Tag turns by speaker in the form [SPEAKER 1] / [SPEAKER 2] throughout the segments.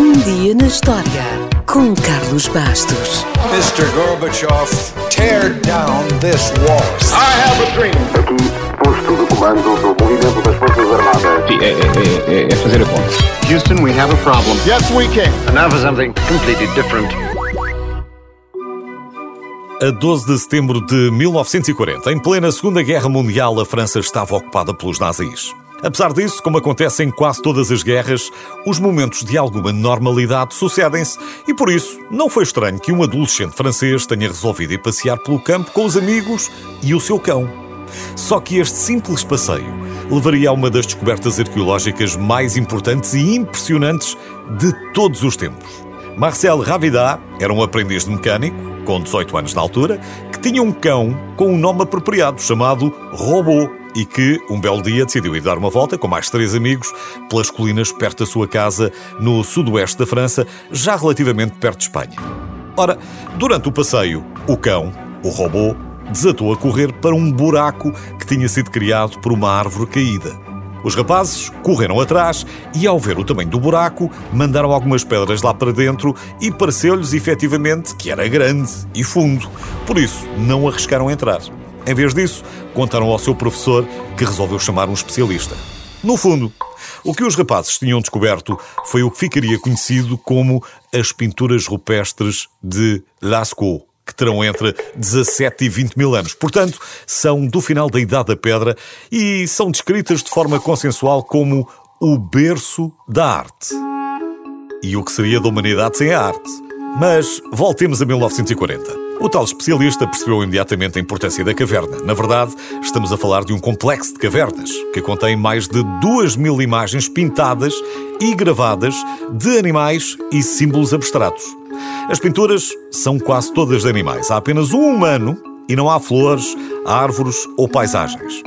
[SPEAKER 1] Um dia na história com Carlos Bastos.
[SPEAKER 2] Mr. Gorbachev, tear down this wall.
[SPEAKER 3] I have a dream.
[SPEAKER 4] Aqui, posto de comando do movimento das Forças Armadas.
[SPEAKER 5] Sim, é, é, é, é fazer a conta.
[SPEAKER 4] Houston, we have a problem.
[SPEAKER 3] Yes, we can.
[SPEAKER 4] And now for something completely different.
[SPEAKER 6] A 12 de setembro de 1940, em plena Segunda Guerra Mundial, a França estava ocupada pelos nazis. Apesar disso, como acontece em quase todas as guerras, os momentos de alguma normalidade sucedem-se e por isso não foi estranho que um adolescente francês tenha resolvido ir passear pelo campo com os amigos e o seu cão. Só que este simples passeio levaria a uma das descobertas arqueológicas mais importantes e impressionantes de todos os tempos. Marcel Ravidat era um aprendiz de mecânico, com 18 anos na altura, que tinha um cão com um nome apropriado chamado Robô e que, um belo dia, decidiu ir dar uma volta com mais três amigos pelas colinas perto da sua casa, no sudoeste da França, já relativamente perto de Espanha. Ora, durante o passeio, o cão, o robô, desatou a correr para um buraco que tinha sido criado por uma árvore caída. Os rapazes correram atrás e, ao ver o tamanho do buraco, mandaram algumas pedras lá para dentro e pareceu-lhes efetivamente que era grande e fundo. Por isso, não arriscaram entrar. Em vez disso, contaram ao seu professor que resolveu chamar um especialista. No fundo, o que os rapazes tinham descoberto foi o que ficaria conhecido como as pinturas rupestres de Lascaux, que terão entre 17 e 20 mil anos. Portanto, são do final da Idade da Pedra e são descritas de forma consensual como o berço da arte. E o que seria da humanidade sem a arte? Mas voltemos a 1940. O tal especialista percebeu imediatamente a importância da caverna. Na verdade, estamos a falar de um complexo de cavernas que contém mais de duas mil imagens pintadas e gravadas de animais e símbolos abstratos. As pinturas são quase todas de animais. Há apenas um humano e não há flores, árvores ou paisagens.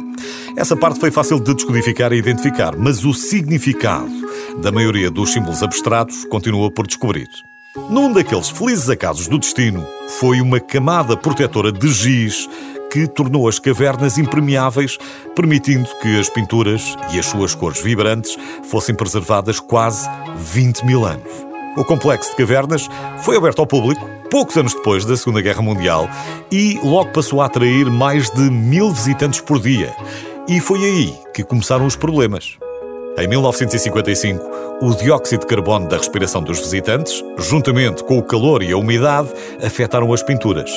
[SPEAKER 6] Essa parte foi fácil de descodificar e identificar, mas o significado da maioria dos símbolos abstratos continua por descobrir. Num daqueles felizes acasos do destino, foi uma camada protetora de giz que tornou as cavernas impermeáveis, permitindo que as pinturas e as suas cores vibrantes fossem preservadas quase 20 mil anos. O complexo de cavernas foi aberto ao público poucos anos depois da Segunda Guerra Mundial e logo passou a atrair mais de mil visitantes por dia. E foi aí que começaram os problemas. Em 1955, o dióxido de carbono da respiração dos visitantes, juntamente com o calor e a umidade, afetaram as pinturas.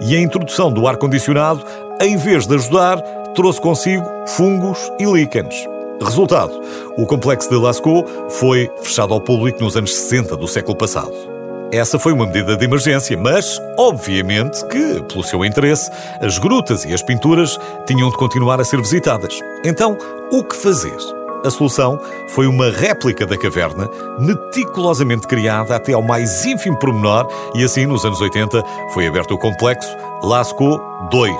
[SPEAKER 6] E a introdução do ar-condicionado, em vez de ajudar, trouxe consigo fungos e líquenes. Resultado: o complexo de Lascaux foi fechado ao público nos anos 60 do século passado. Essa foi uma medida de emergência, mas, obviamente, que, pelo seu interesse, as grutas e as pinturas tinham de continuar a ser visitadas. Então, o que fazer? A solução foi uma réplica da caverna, meticulosamente criada até ao mais ínfimo pormenor, e assim, nos anos 80, foi aberto o complexo Lascaux 2.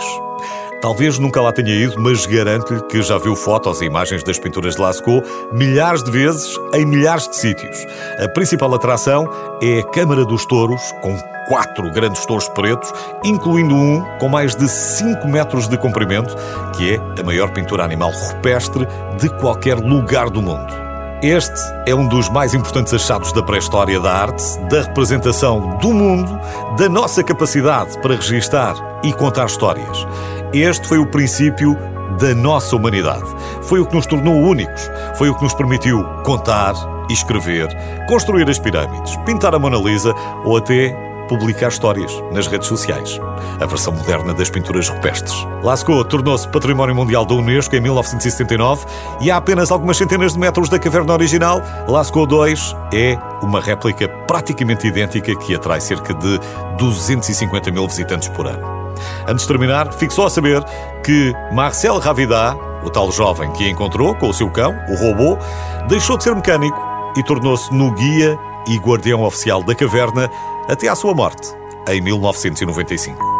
[SPEAKER 6] Talvez nunca lá tenha ido, mas garanto-lhe que já viu fotos e imagens das pinturas de Lascaux milhares de vezes em milhares de sítios. A principal atração é a Câmara dos Touros, com quatro grandes touros pretos, incluindo um com mais de 5 metros de comprimento, que é a maior pintura animal rupestre de qualquer lugar do mundo. Este é um dos mais importantes achados da pré-história da arte, da representação do mundo, da nossa capacidade para registar e contar histórias. Este foi o princípio da nossa humanidade. Foi o que nos tornou únicos. Foi o que nos permitiu contar escrever, construir as pirâmides, pintar a Mona Lisa ou até publicar histórias nas redes sociais. A versão moderna das pinturas rupestres. Lascaux tornou-se Património Mundial da Unesco em 1979 e há apenas algumas centenas de metros da caverna original. Lascaux 2 é uma réplica praticamente idêntica que atrai cerca de 250 mil visitantes por ano. Antes de terminar, fico só a saber que Marcel Ravidat, o tal jovem que encontrou com o seu cão, o robô, deixou de ser mecânico e tornou-se no guia e guardião oficial da caverna até à sua morte, em 1995.